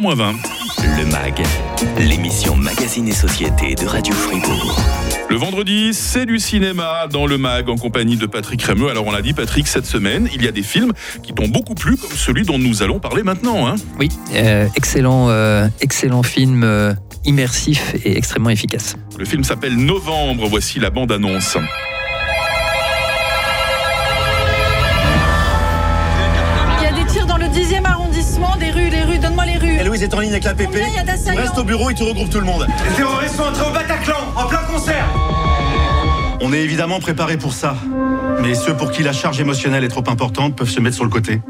moins 20. Le MAG, l'émission Magazine et Société de Radio Fribourg. Le vendredi, c'est du cinéma dans le MAG en compagnie de Patrick Rémeux. Alors on l'a dit Patrick, cette semaine, il y a des films qui t'ont beaucoup plu comme celui dont nous allons parler maintenant. Hein. Oui, euh, excellent, euh, excellent film euh, immersif et extrêmement efficace. Le film s'appelle Novembre, voici la bande-annonce. Il y a des tirs dans le 10e arrondissement, des rues, les rues, Et Louise est en ligne avec la PP. Reste au bureau et tu regroupes tout le monde. Les terroristes sont entrés au Bataclan, en plein concert On est évidemment préparé pour ça. Mais ceux pour qui la charge émotionnelle est trop importante peuvent se mettre sur le côté.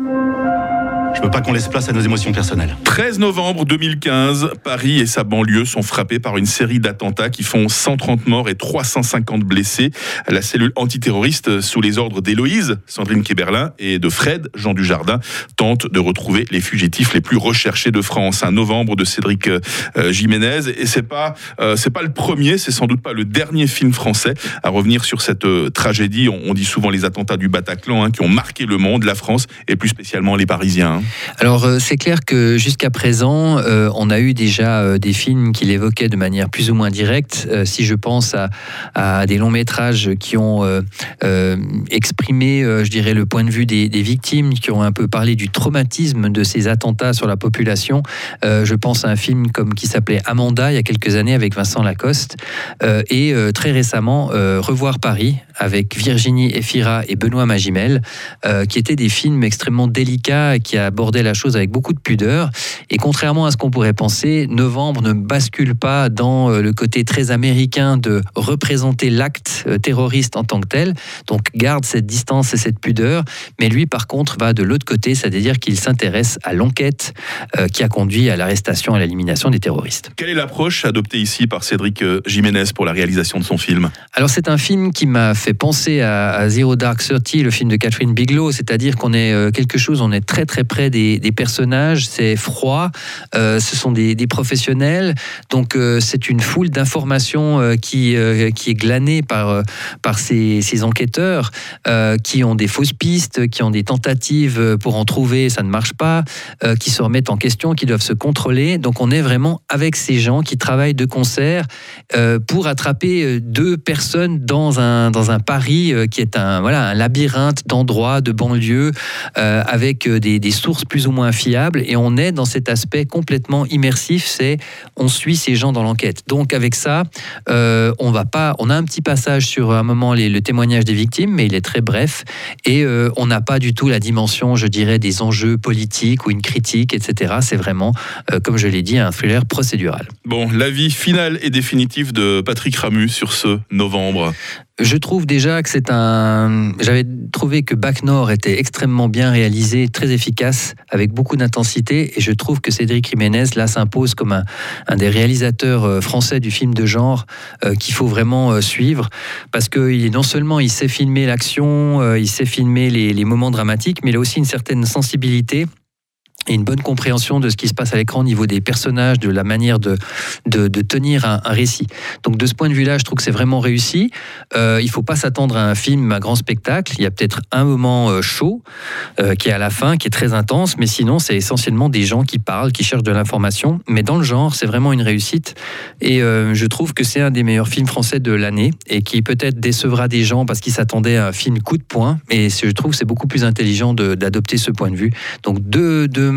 Veux pas qu'on laisse place à nos émotions personnelles. 13 novembre 2015, Paris et sa banlieue sont frappés par une série d'attentats qui font 130 morts et 350 blessés. La cellule antiterroriste sous les ordres d'Héloïse, Sandrine Kéberlin et de Fred, Jean Dujardin, tente de retrouver les fugitifs les plus recherchés de France. Un novembre de Cédric euh, Jiménez et c'est pas euh, c'est pas le premier, c'est sans doute pas le dernier film français à revenir sur cette euh, tragédie. On, on, dit souvent les attentats du Bataclan hein, qui ont marqué le monde, la France et plus spécialement les Parisiens. Hein. Alors euh, c'est clair que jusqu'à présent, euh, on a eu déjà euh, des films qui l'évoquaient de manière plus ou moins directe. Si je pense à, des longs métrages qui ont exprimé, je dirais, le point de vue des, victimes, qui ont un peu parlé du traumatisme de ces attentats sur la population, je pense à un film comme qui s'appelait Amanda il y a quelques années avec Vincent Lacoste et très récemment Revoir Paris avec Virginie Efira et Benoît Magimel, qui étaient des films extrêmement délicats qui abordaient la chose avec beaucoup de pudeur. Et contrairement à ce qu'on pourrait penser, Novembre ne bascule pas dans euh, le côté très américain de représenter l'acte euh, terroriste en tant que tel. Donc garde cette distance et cette pudeur. Mais lui, par contre, va de l'autre côté, c'est-à-dire qu'il s'intéresse à l'enquête euh, qui a conduit à l'arrestation et à l'élimination des terroristes. Quelle est l'approche adoptée ici par Cédric Jiménez pour la réalisation de son film? Alors c'est un film qui m'a fait penser à, à, Zero Dark Thirty, le film de Catherine Bigelow, c'est-à-dire qu'on est quelque chose, on est très très près des, personnages, c'est froid, euh, ce sont des, des professionnels, donc euh, c'est une foule d'informations euh, qui, qui est glanée par, par ces, ces enquêteurs qui ont des fausses pistes, qui ont des tentatives pour en trouver, ça ne marche pas, qui se remettent en question, qui doivent se contrôler. Donc on est vraiment avec ces gens qui travaillent de concert pour attraper deux personnes dans un, dans un Paris qui est un, voilà, un labyrinthe d'endroits, de banlieues, avec des, des sources plus ou moins fiables et on est dans cet aspect complètement immersif, c'est on suit ces gens dans l'enquête. Donc avec ça, euh, on va pas, on a un petit passage sur un moment les, le témoignage des victimes, mais il est très bref et euh, on n'a pas du tout la dimension, je dirais, des enjeux politiques ou une critique, etc. C'est vraiment, euh, comme je l'ai dit, un thriller procédural. Bon, l'avis final et définitif de Patrick Ramu sur ce novembre. Je trouve déjà que c'est un. J'avais trouvé que Bac Nord était extrêmement bien réalisé, très efficace, avec beaucoup d'intensité, et je trouve que Cédric Jiménez là s'impose comme un, un, des réalisateurs français du film de genre euh, qu'il faut vraiment euh, suivre, parce que il non seulement il sait filmer l'action, euh, il sait filmer les moments dramatiques, mais il a aussi une certaine sensibilité et une bonne compréhension de ce qui se passe à l'écran au niveau des personnages, de la manière de, de, tenir un, récit. Donc de ce point de vue-là, je trouve que c'est vraiment réussi. Euh, il ne faut pas s'attendre à un film à grand spectacle. Il y a peut-être un moment euh, chaud euh, qui est à la fin, qui est très intense, mais sinon c'est essentiellement des gens qui parlent, qui cherchent de l'information. Mais dans le genre, c'est vraiment une réussite. Et je trouve que c'est un des meilleurs films français de l'année et qui peut-être décevra des gens parce qu'ils s'attendaient à un film coup de poing. Et je trouve que c'est beaucoup plus intelligent d'adopter ce point de vue. Donc deux, deux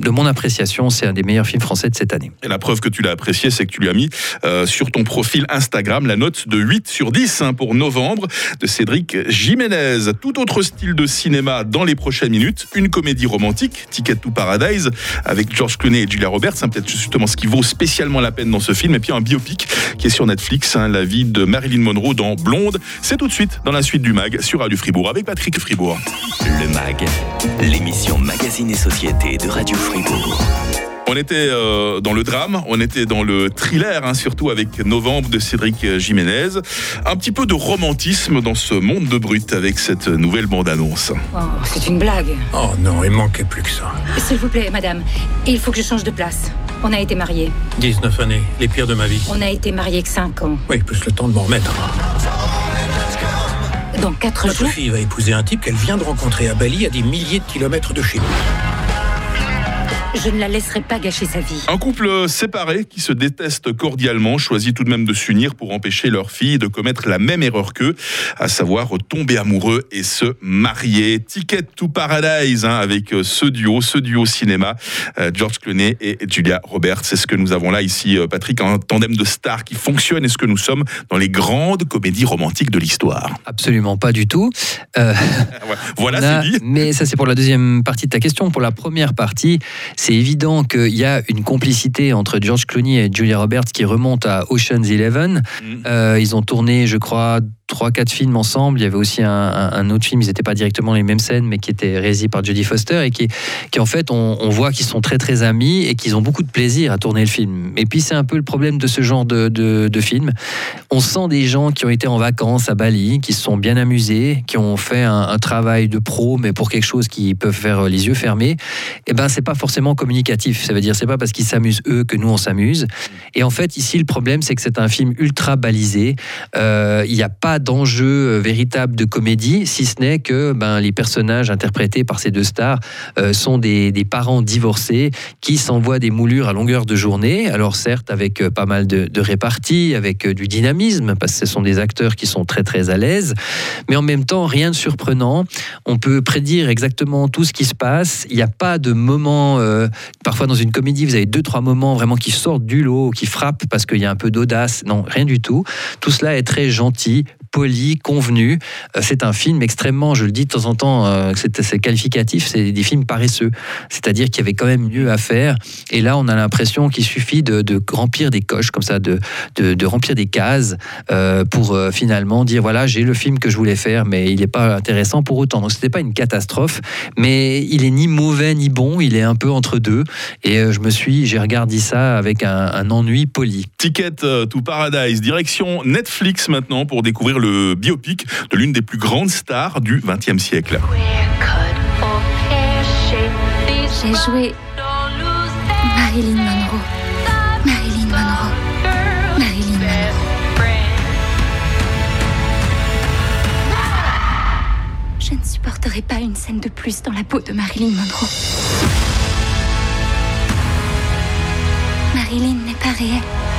de mon appréciation, c'est un des meilleurs films français de cette année. Et la preuve que tu l'as apprécié, c'est que tu lui as mis euh, sur ton profil Instagram la note de 8 sur 10 hein, pour novembre de Cédric Jiménez. Tout autre style de cinéma dans les prochaines minutes, une comédie romantique, Ticket to Paradise, avec George Clooney et Julia Roberts, c'est hein, peut-être justement ce qui vaut spécialement la peine dans ce film, et puis un biopic qui est sur Netflix, hein, la vie de Marilyn Monroe dans Blonde. C'est tout de suite dans la suite du MAG sur Radio Fribourg avec Patrick Fribourg. Le MAG, l'émission Magazine et Société de Radio Fribourg. On était euh, dans le drame, on était dans le thriller, hein, surtout avec Novembre de Cédric Jiménez. Un petit peu de romantisme dans ce monde de brut avec cette nouvelle bande-annonce. Oh, c'est une blague. Oh non, il manquait plus que ça. S'il vous plaît, madame, il faut que je change de place. On a été mariés. 19 années, les pires de ma vie. On a été mariés que 5 ans. Oui, plus le temps de m'en remettre. Dans 4 Notre jours. fille va épouser un type qu'elle vient de rencontrer à Bali à des milliers de kilomètres de chez nous. Je ne la laisserai pas gâcher sa vie. Un couple séparé qui se déteste cordialement choisit tout de même de s'unir pour empêcher leur fille de commettre la même erreur qu'eux, à savoir tomber amoureux et se marier. Ticket to Paradise hein, avec euh, ce duo, ce duo cinéma, euh, George Clooney et Julia Roberts. C'est ce que nous avons là ici, euh, Patrick, un tandem de stars qui fonctionne. Est-ce que nous sommes dans les grandes comédies romantiques de l'histoire Absolument pas du tout. Euh, Voilà, a- c'est dit. Mais ça, c'est pour la deuxième partie de ta question. Pour la première partie, c'est évident qu'il y a une complicité entre George Clooney et Julia Roberts qui remonte à Ocean's Eleven. Mm. Euh, ils ont tourné, je crois, trois, quatre films ensemble. Il y avait aussi un, autre film, ils n'étaient pas directement les mêmes scènes, mais qui était réalisé par Jodie Foster et qui, qui en fait, on, voit qu'ils sont très, très amis et qu'ils ont beaucoup de plaisir à tourner le film. Et puis, c'est un peu le problème de ce genre de, de, de film. On sent des gens qui ont été en vacances à Bali, qui se sont bien amusés, qui ont fait un, travail de pro, mais pour quelque chose qui peuvent faire les yeux fermés. Et ben, c'est pas forcément communicatif. Ça veut dire, c'est pas parce qu'ils s'amusent eux que nous on s'amuse. Et en fait, ici, le problème, c'est que c'est un film ultra balisé. Euh, Il n'y a pas d'enjeu euh, véritable de comédie, si ce n'est que ben, les personnages interprétés par ces deux stars euh, sont des, des parents divorcés qui s'envoient des moulures à longueur de journée. Alors certes, avec euh, pas mal de, de avec du dynamisme, parce que ce sont des acteurs qui sont très très à l'aise, mais en même temps, rien de surprenant. On peut prédire exactement tout ce qui se passe. Il n'y a pas de moment, parfois dans une comédie, vous avez deux, trois moments vraiment qui sortent du lot, qui frappent parce qu'il y a un peu d'audace. Non, rien du tout. Tout cela est très gentil, poli, convenu. Euh, C'est un film extrêmement, je le dis de temps en temps, euh, c'est qualificatif, c'est des films paresseux. C'est-à-dire qu'il y avait quand même mieux à faire. Et là, on a l'impression qu'il suffit de, remplir des coches comme ça, de, remplir des cases euh, pour finalement dire voilà, j'ai le film que je voulais faire, mais il n'est pas intéressant pour autant. Donc, ce n'était pas une catastrophe, mais il est ni mauvais ni bon, il est un peu entre deux. Et je me suis, j'ai regardé ça avec un, un ennui poli. Ticket to Paradise, direction Netflix maintenant pour découvrir biopic de l'une des plus grandes stars du XXe siècle. J'ai joué Marilyn Monroe. Marilyn Monroe. Marilyn Monroe. Je ne supporterai pas une scène de plus dans la peau de Marilyn Monroe. Marilyn n'est pas réelle.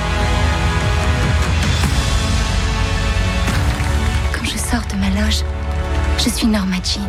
Je suis Norma Jean.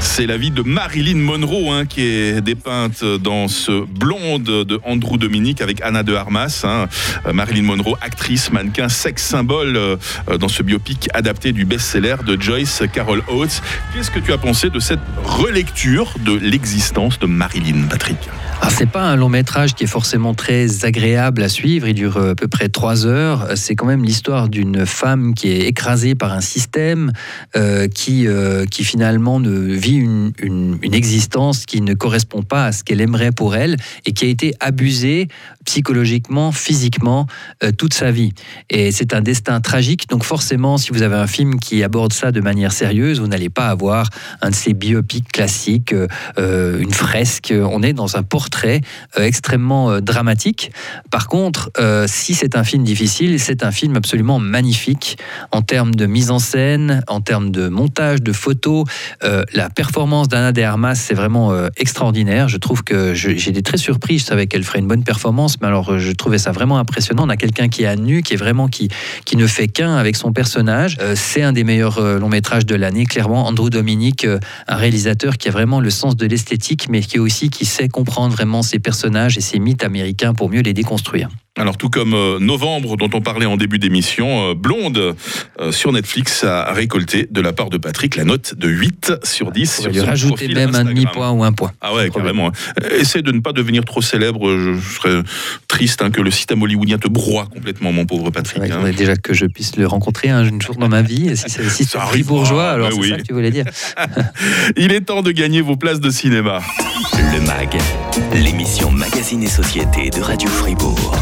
C'est la vie de Marilyn Monroe hein, qui est dépeinte dans ce blonde de Andrew Dominique avec Anna de Armas. hein. Euh, Marilyn Monroe, actrice, mannequin, sex symbole euh, dans ce biopic adapté du best-seller de Joyce Carol Oates. Qu'est-ce que tu as pensé de cette relecture de l'existence de Marilyn, Patrick? Alors, c'est pas un long métrage qui est forcément très agréable à suivre. Il dure euh, à peu près trois heures. C'est quand même l'histoire d'une femme qui est écrasée par un système euh, qui, euh, qui finalement ne vit une, existence qui ne correspond pas à ce qu'elle aimerait pour elle et qui a été abusée psychologiquement, physiquement toute sa vie. Et c'est un destin tragique. Donc forcément, si vous avez un film qui aborde ça de manière sérieuse, vous n'allez pas avoir un de ces biopics classiques, une fresque. On est dans un portrait euh, extrêmement euh, dramatique. Par contre, euh, si c'est un film difficile, c'est un film absolument magnifique en termes de mise en scène, en termes de montage, de photos. La performance d'Anna de Armas, c'est vraiment extraordinaire. Je trouve que j'ai été très surpris. Je savais qu'elle ferait une bonne performance, mais alors je trouvais ça vraiment impressionnant. On a quelqu'un qui est à nu, qui est vraiment qui, qui ne fait qu'un avec son personnage. C'est un des meilleurs longs métrages de l'année, clairement. Andrew Dominique, euh, un réalisateur qui a vraiment le sens de l'esthétique, mais qui aussi qui sait comprendre vraiment ses personnages et ses mythes américains pour mieux les déconstruire. Alors tout comme euh, Novembre dont on parlait en début d'émission, euh, Blonde euh, sur Netflix a récolté de la part de Patrick la note de 8 sur 10 On sur lui rajouter même un demi-point ou un point. Ah ouais, carrément. Euh, Essaie de ne pas devenir trop célèbre. Je je serais triste hein, que le système hollywoodien te broie complètement, mon pauvre Patrick. vrai hein. déjà que je puisse le rencontrer un jour dans ma vie. Et si c'est arrivera, bourgeois, alors bah c'est oui. ça que tu voulais dire. Il est temps de gagner vos places de cinéma. Le MAG, l'émission Magazine et Société de Radio Fribourg.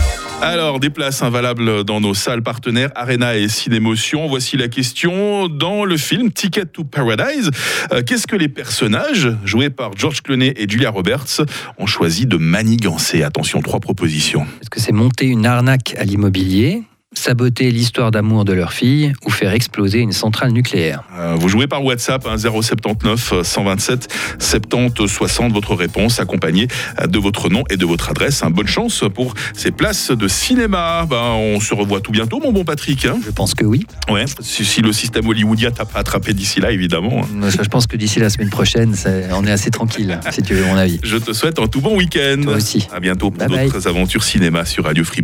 Alors, des places invalables dans nos salles partenaires Arena et Cinémotion. Voici la question. Dans le film Ticket to Paradise, euh, qu'est-ce que les personnages, joués par George Clooney et Julia Roberts, ont choisi de manigancer? Attention, trois propositions. Est-ce que c'est monter une arnaque à l'immobilier saboter l'histoire d'amour de leur fille ou faire exploser une centrale nucléaire. Euh, vous jouez par WhatsApp hein, 079 127 70 60 votre réponse accompagnée de votre nom et de votre adresse. Hein. Bonne chance pour ces places de cinéma. Ben, on se revoit tout bientôt mon bon Patrick. hein. Je pense que oui. Ouais, si, si le système hollywoodien t'a pas attrapé d'ici là évidemment. hein. Je pense que d'ici la semaine prochaine, on est assez tranquille, si tu veux mon avis. Je te souhaite un tout bon week-end. Toi aussi. À bientôt pour d'autres aventures cinéma sur Radio Free.